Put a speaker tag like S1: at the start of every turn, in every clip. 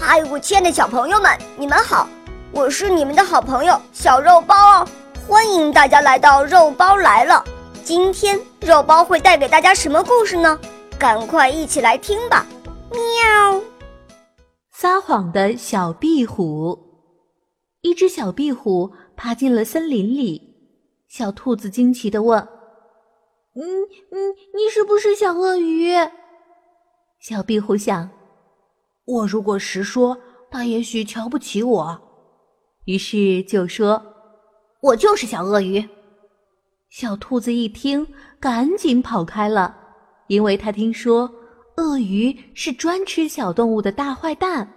S1: 嗨，我亲爱的小朋友们，你们好！我是你们的好朋友小肉包哦，欢迎大家来到肉包来了。今天肉包会带给大家什么故事呢？赶快一起来听吧！喵。
S2: 撒谎的小壁虎，一只小壁虎爬进了森林里。小兔子惊奇的问：“
S3: 嗯嗯，你是不是小鳄鱼？”
S2: 小壁虎想。
S3: 我如果实说，他也许瞧不起我，
S2: 于是就说：“
S3: 我就是小鳄鱼。”
S2: 小兔子一听，赶紧跑开了，因为他听说鳄鱼是专吃小动物的大坏蛋。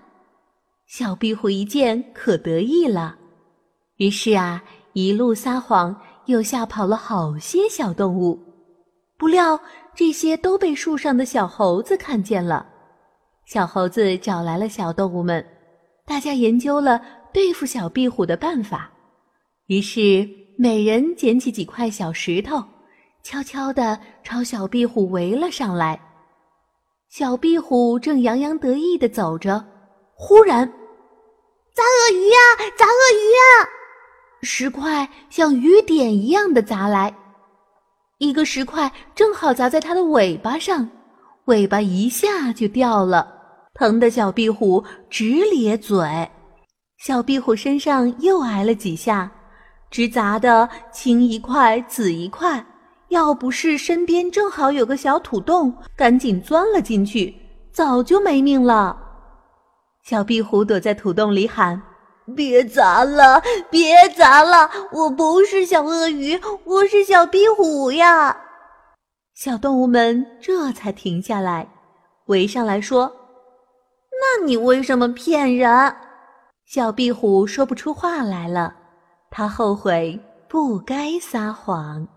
S2: 小壁虎一见，可得意了，于是啊，一路撒谎，又吓跑了好些小动物。不料这些都被树上的小猴子看见了。小猴子找来了小动物们，大家研究了对付小壁虎的办法。于是，每人捡起几块小石头，悄悄地朝小壁虎围了上来。小壁虎正洋洋得意地走着，忽然，
S3: 砸鳄鱼呀！砸鳄鱼呀！
S2: 石块像雨点一样的砸来，一个石块正好砸在它的尾巴上，尾巴一下就掉了。疼得小壁虎直咧嘴，小壁虎身上又挨了几下，直砸得青一块紫一块。要不是身边正好有个小土洞，赶紧钻了进去，早就没命了。小壁虎躲在土洞里喊：“
S3: 别砸了，别砸了！我不是小鳄鱼，我是小壁虎呀！”
S2: 小动物们这才停下来，围上来说。
S3: 那你为什么骗人？
S2: 小壁虎说不出话来了，他后悔不该撒谎。